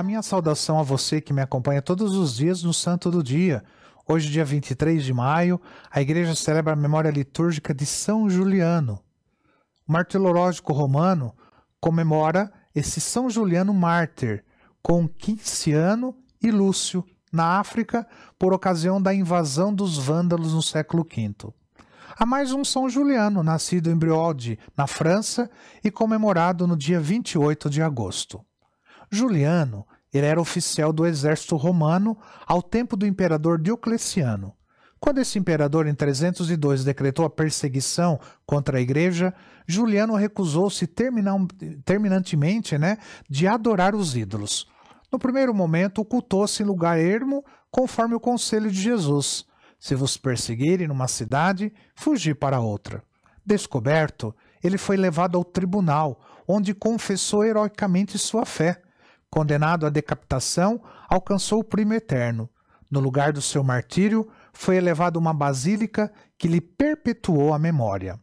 A minha saudação a você que me acompanha todos os dias no Santo do Dia. Hoje, dia 23 de maio, a igreja celebra a memória litúrgica de São Juliano. O martirológico romano comemora esse São Juliano mártir com Quinciano e Lúcio na África por ocasião da invasão dos vândalos no século V. Há mais um São Juliano, nascido em Brioude, na França, e comemorado no dia 28 de agosto. Juliano ele era oficial do exército romano ao tempo do imperador Diocleciano. Quando esse imperador, em 302, decretou a perseguição contra a igreja, Juliano recusou-se terminantemente né, de adorar os ídolos. No primeiro momento, ocultou-se em lugar ermo, conforme o conselho de Jesus. Se vos perseguirem numa cidade, fugi para outra. Descoberto, ele foi levado ao tribunal, onde confessou heroicamente sua fé. Condenado à decapitação, alcançou o primo eterno. No lugar do seu martírio, foi elevado uma basílica que lhe perpetuou a memória.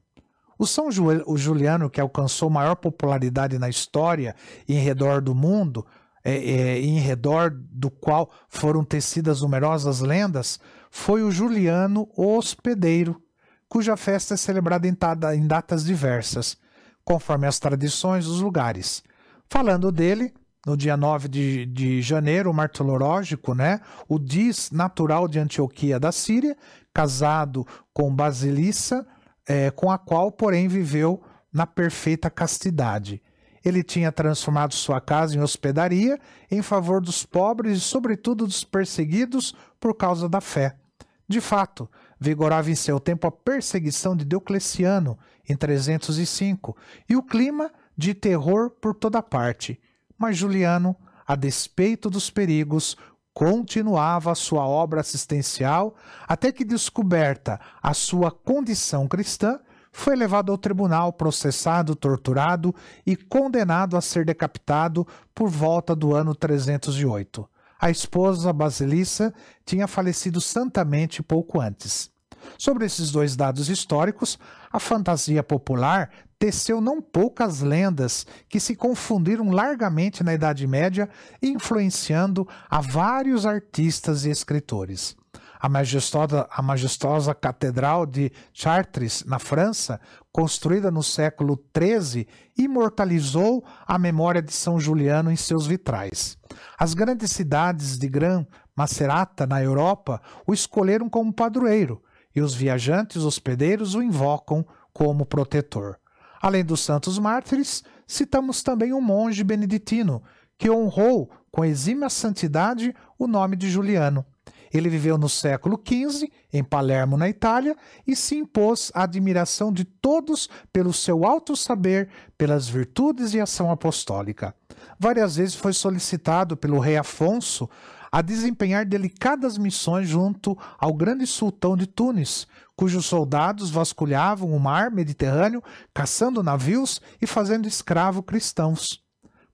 O São Juliano, que alcançou maior popularidade na história e em redor do mundo, é, é, em redor do qual foram tecidas numerosas lendas, foi o Juliano Hospedeiro, cuja festa é celebrada em datas diversas, conforme as tradições dos lugares. Falando dele, no dia 9 de, de janeiro, o martirológico, né? O Diz, natural de Antioquia da Síria, casado com Basilissa, é, com a qual, porém, viveu na perfeita castidade. Ele tinha transformado sua casa em hospedaria em favor dos pobres e, sobretudo, dos perseguidos por causa da fé. De fato, vigorava em seu tempo a perseguição de Diocleciano, em 305, e o clima de terror por toda parte mas Juliano, a despeito dos perigos, continuava sua obra assistencial até que, descoberta a sua condição cristã, foi levado ao tribunal, processado, torturado e condenado a ser decapitado por volta do ano 308. A esposa Basilissa tinha falecido santamente pouco antes. Sobre esses dois dados históricos, a fantasia popular teceu não poucas lendas que se confundiram largamente na Idade Média, influenciando a vários artistas e escritores. A majestosa, a majestosa Catedral de Chartres, na França, construída no século XIII, imortalizou a memória de São Juliano em seus vitrais. As grandes cidades de Gran Macerata, na Europa, o escolheram como padroeiro, e os viajantes hospedeiros o invocam como protetor. Além dos santos mártires, citamos também um monge beneditino que honrou com exímia santidade o nome de Juliano. Ele viveu no século XV, em Palermo, na Itália, e se impôs à admiração de todos pelo seu alto saber, pelas virtudes e ação apostólica. Várias vezes foi solicitado pelo rei Afonso a desempenhar delicadas missões junto ao grande sultão de Tunis, cujos soldados vasculhavam o mar Mediterrâneo, caçando navios e fazendo escravo cristãos.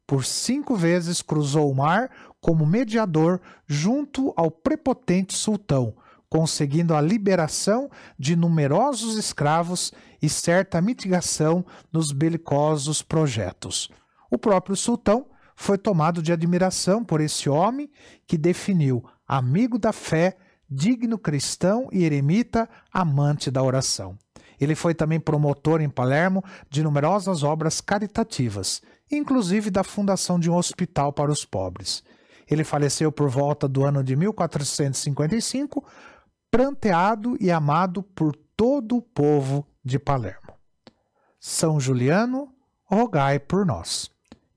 Por cinco vezes cruzou o mar como mediador junto ao prepotente sultão, conseguindo a liberação de numerosos escravos e certa mitigação nos belicosos projetos. O próprio sultão foi tomado de admiração por esse homem que definiu amigo da fé, digno cristão e eremita, amante da oração. Ele foi também promotor em Palermo de numerosas obras caritativas, inclusive da fundação de um hospital para os pobres. Ele faleceu por volta do ano de 1455, pranteado e amado por todo o povo de Palermo. São Juliano, rogai por nós.